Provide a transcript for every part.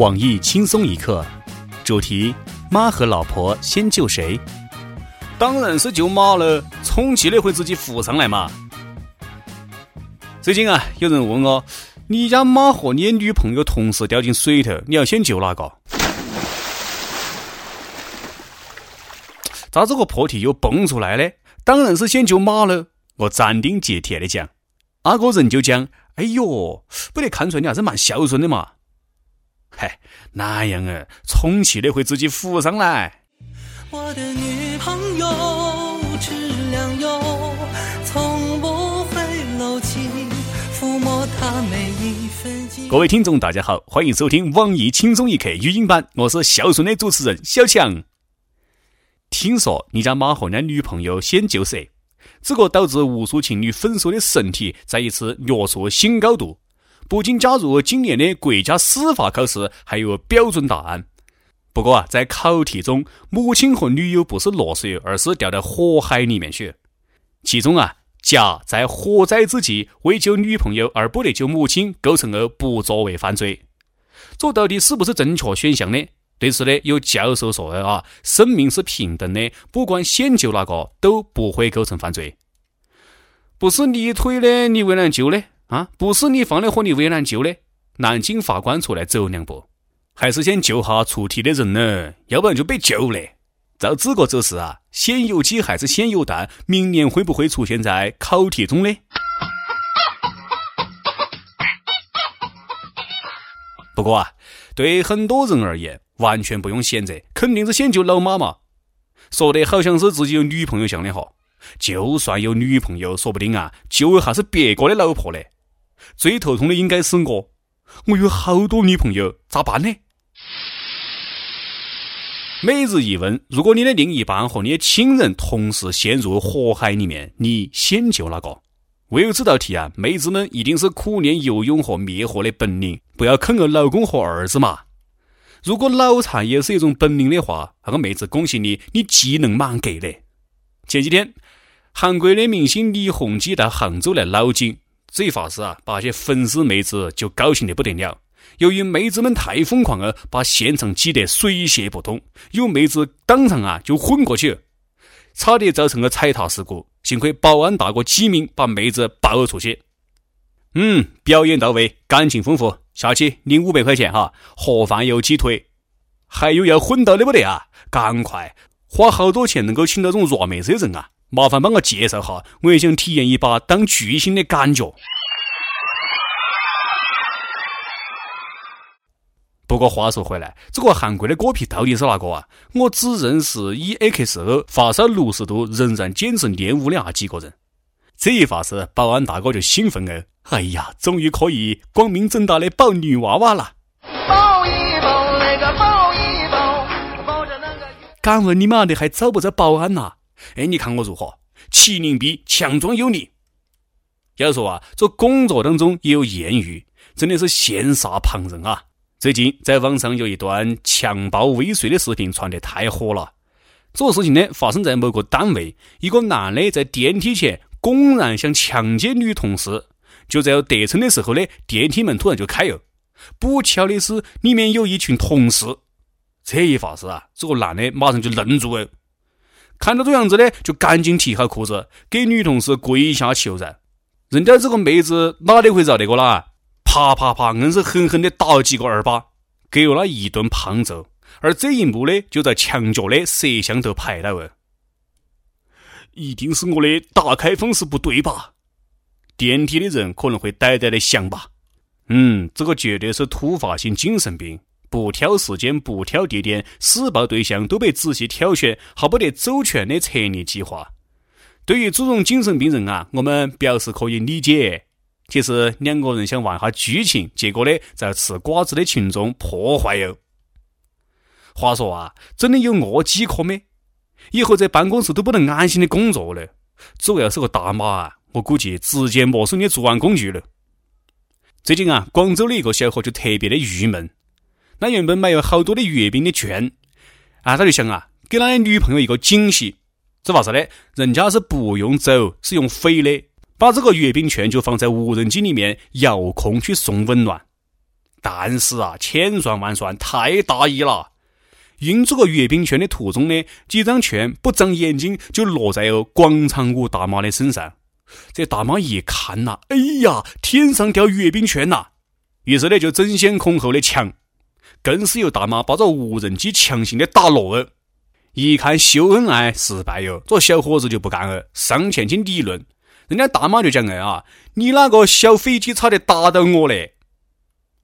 网易轻松一刻，主题：妈和老婆先救谁？当然是救马了，充气的会自己浮上来嘛。最近啊，有人问我，你家马和你女朋友同时掉进水头，你要先救哪个？咋这个破题又蹦出来呢？当然是先救马了。我斩钉截铁的讲，阿个人就讲，哎呦，不得看出来你还是蛮孝顺的嘛。嗨，那样啊？充气的会自己浮上来。我的女朋友质量优，从不会漏气，抚摸她每一分各位听众，大家好，欢迎收听网易轻松一刻语音版，我是孝顺的主持人小强。听说你家马和你女朋友先救谁？这个导致无数情侣分手的神题，再一次跃出新高度。不仅加入今年的国家司法考试，还有标准答案。不过啊，在考题中，母亲和女友不是落水，而是掉到火海里面去。其中啊，甲在火灾之际为救女朋友而不得救母亲，构成了不作为犯罪。这到底是不是正确选项呢？对此呢，有教授说的啊，生命是平等的，不管先救哪个都不会构成犯罪。不是你推的，你为难救呢啊？不是你放的火，你为难救的？南京法官出来走两步，还是先救下出题的人呢？要不然就被救了。照这个走势啊，先有鸡还是先有蛋？明年会不会出现在考题中呢？不过啊，对很多人而言。完全不用选择，肯定是先救老妈嘛。说的好像是自己有女朋友像的哈，就算有女朋友，说不定啊，救一下是别个的老婆嘞。最头痛的应该是我，我有好多女朋友，咋办呢？每日一问：如果你的另一半和你的亲人同时陷入火海里面，你先救哪个？为有这道题啊，妹子们一定是苦练游泳和灭火的本领，不要坑了老公和儿子嘛。如果脑残也是一种本领的话，那个妹子恭喜你，你技能满格的。前几天，韩国的明星李弘基到杭州来捞金，这一发誓啊，把些粉丝妹子就高兴得不得了。由于妹子们太疯狂了，把现场挤得水泄不通，有妹子当场啊就昏过去，差点造成了踩踏事故。幸亏保安大哥机敏把妹子抱了出去。嗯，表演到位，感情丰富。下去领五百块钱哈，盒饭有鸡腿，还有要混到的不得啊！赶快花好多钱能够请到这种弱妹子的人啊！麻烦帮我介绍下，我也想体验一把当巨星的感觉。不过话说回来，这个韩国的果皮到底是哪个啊？我只认识 EXO 发烧六十度仍然坚持练舞的那几个人。这一发是，保安大哥就兴奋了。哎呀，终于可以光明正大的抱女娃娃了！抱一抱那个，抱一抱，抱着那个。敢问你妈的还找不找保安呐？哎，你看我如何？麒麟臂，强壮有力。要说啊，这工作当中也有艳遇，真的是羡煞旁人啊！最近在网上有一段强暴未遂的视频传得太火了。这个事情呢，发生在某个单位，一个男的在电梯前。公然想强奸女同事，就在要得逞的时候呢，电梯门突然就开了。不巧的是，里面有一群同事。这一发誓啊，这个男的马上就愣住了，看到这样子呢，就赶紧提好裤子，给女同事跪下求饶。人家这个妹子哪里会饶那个啦？啪啪啪，硬是狠狠的打了几个耳巴，给了他一顿胖揍。而这一幕呢，就在墙角的摄像头拍到了。一定是我的打开方式不对吧？电梯的人可能会呆呆的想吧。嗯，这个绝对是突发性精神病，不挑时间，不挑地点，施暴对象都被仔细挑选，还不得周全的策略计划。对于这种精神病人啊，我们表示可以理解。其实两个人想玩下剧情，结果呢，在吃瓜子的群众破坏哟。话说啊，真的有饿饥渴没？以后在办公室都不能安心的工作了。这要是个大妈啊，我估计直接没收你作案工具了。最近啊，广州的一个小伙就特别的郁闷。他原本买了好多的月饼的券，啊，他就想啊，给他的女朋友一个惊喜。这话是呢，人家是不用走，是用飞的，把这个月饼券就放在无人机里面遥控去送温暖。但是啊，千算万算，太大意了。运这个月饼券的途中呢，几张券不长眼睛就落在了广场舞大妈的身上。这大妈一看呐，哎呀，天上掉月饼券呐！于是呢，就争先恐后的抢，更是有大妈抱着无人机强行的打落了。一看秀恩爱失败哟，这小伙子就不干了，上前去理论。人家大妈就讲了啊，你哪个小飞机差点打到我嘞？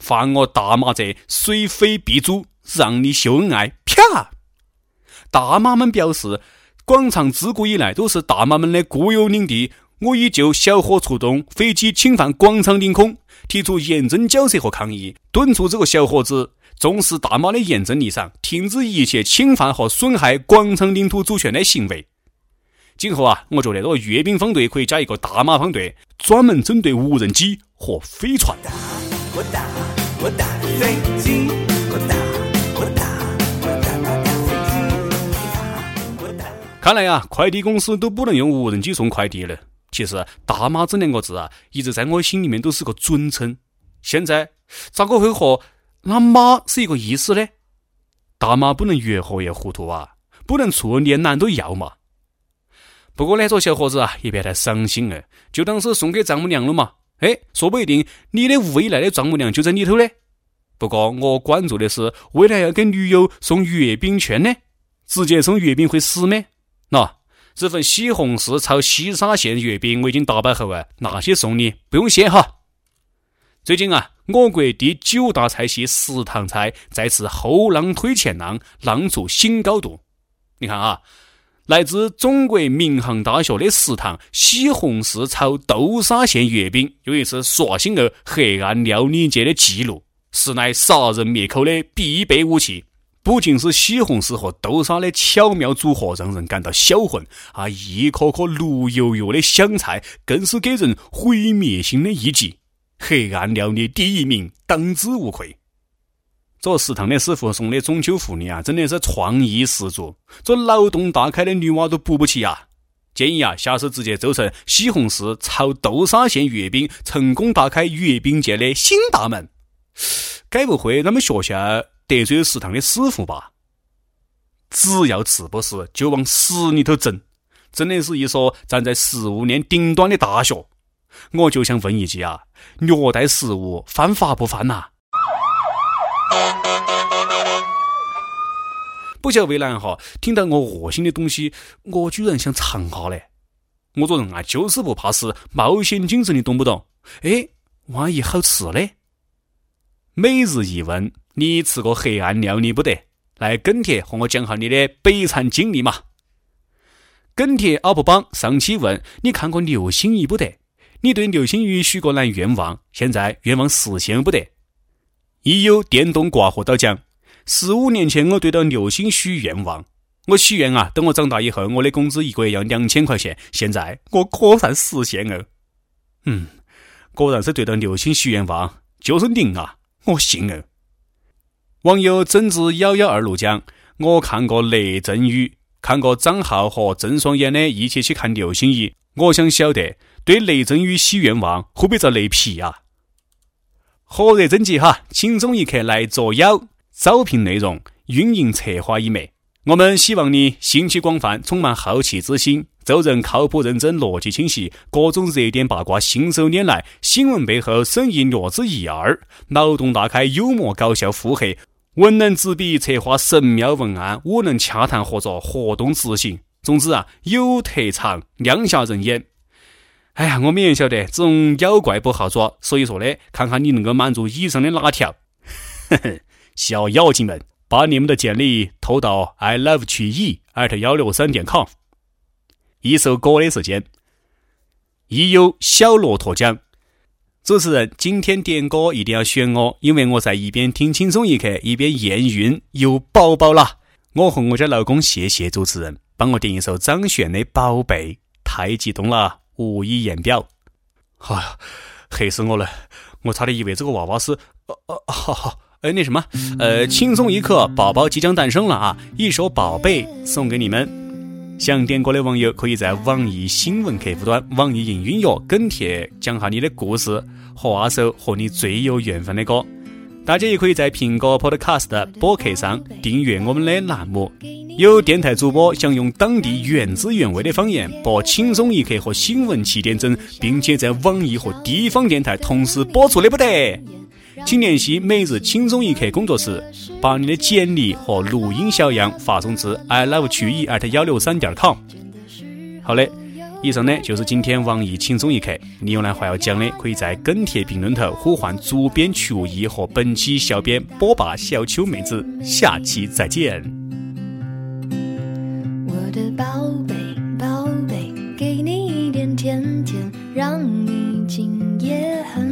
犯我大妈贼，虽非必诛，让你秀恩爱！啪！大妈们表示，广场自古以来都是大妈们的固有领地。我已就小伙出动飞机侵犯广场领空提出严正交涉和抗议，敦促这个小伙子重视大妈的严正立场，停止一切侵犯和损害广场领土主权的行为。今后啊，我觉得这个阅兵方队可以加一个大马方队，专门针对无人机和飞船。看来呀，快递公司都不能用无人机送快递了。其实“大妈”这两个字啊，一直在我心里面都是个准称。现在咋个会和“那妈”是一个意思呢？大妈不能越活越糊涂啊，不能处连男都要嘛。不过呢，这小伙子啊，也别太伤心了，就当是送给丈母娘了嘛。哎，说不一定你的未来的丈母娘就在里头呢。不过我关注的是，未来要给女友送月饼券呢，直接送月饼会死吗？那？这份西红柿炒西沙县月饼我已经打包好啊，那些送你，不用谢哈。最近啊，我国第九大菜系食堂菜再次后浪推前浪，浪出新高度。你看啊，来自中国民航大学的食堂西红柿炒豆沙县月饼，又一次刷新了黑暗料理界的记录，实乃杀人灭口的必备武器。不仅是西红柿和豆沙的巧妙组合让人感到销魂，啊，一颗颗绿油油的香菜更是给人毁灭性的一击。黑暗料理第一名，当之无愧。这食堂的师傅送的中秋福利啊，真的是创意十足，这脑洞大开的女娃都补不起啊！建议啊，下次直接做成西红柿炒豆沙馅月饼，成功打开月饼界的新大门。该不会咱们学校？得罪食堂的师傅吧？只要吃不死，就往死里头整，真的是一所站在食物链顶端的大学。我就想问一句啊，虐待食物犯法不犯呐？不晓得为哪哈，听到我恶心的东西，我居然想尝下嘞。我这人啊，就是不怕死，冒险精神，你懂不懂？哎，万一好吃嘞？每日一问。你吃过黑暗料理不得？来跟帖和我讲下你的悲惨经历嘛！跟帖 UP 榜上期问你看过流星雨不得？你对流星雨许过哪愿望？现在愿望实现不得？已有电动刮胡刀讲，十五年前我对着流星许愿望，我许愿啊，等我长大以后，我的工资一个月要两千块钱。现在我果然实现了，嗯，果然是对着流星许愿望，就是灵啊！我信了。网友整治幺幺二路讲：“我看过雷阵雨，看过张浩和郑爽演的《一起去看流星雨》。我想晓得，对雷阵雨许愿望会不会遭雷劈啊？”火热征集哈，轻松一刻来作妖。招聘内容：运营策划一枚。我们希望你兴趣广泛，充满好奇之心，做人靠谱认真，逻辑清晰，各种热点八卦信手拈来，新闻背后深意略知一二，脑洞大开，幽默搞笑，腹黑。文能执笔策划神妙文案，武能洽谈合作活动执行。总之啊，有特长，亮瞎人眼。哎呀，我们也晓得这种妖怪不好抓，所以说呢，看看你能够满足以上的哪条。呵呵，小妖精们，把你们的简历投到 i love 曲艺 at 幺六三点 com。一首歌的时间，已有小骆驼奖。主持人，今天点歌一定要选我，因为我在一边听轻松一刻，一边验孕有宝宝了。我和我家老公谢谢主持人，帮我点一首张悬的《宝贝》，太激动了，无以言表。哎呀，黑死我了！我差点以为这个娃娃是……哦哦，好好，哎，那什么，呃，轻松一刻，宝宝即将诞生了啊！一首《宝贝》送给你们。想点歌的网友可以在网易新闻客户端、网易云音乐跟帖讲下你的故事和那首和你最有缘分的歌。大家也可以在苹果 Podcast 播客上订阅我们的栏目。有电台主播想用当地原汁原味的方言播《轻松一刻》和新闻七点整，并且在网易和地方电台同时播出的不得，请联系每日轻松一刻工作室，把你的简历和录音小样发送至 i love 曲艺 at 幺六三点 com。好的。以上呢就是今天网易轻松一刻，你有哪话要讲的，可以在跟帖评论头呼唤主编曲艺和本期小编波霸小秋妹子，下期再见。我的宝贝宝贝，给你一点甜甜，让你今夜很。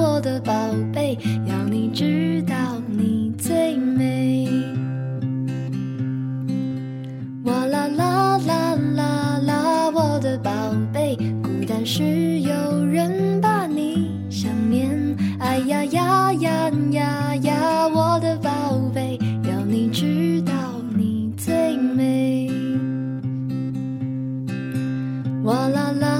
哇啦啦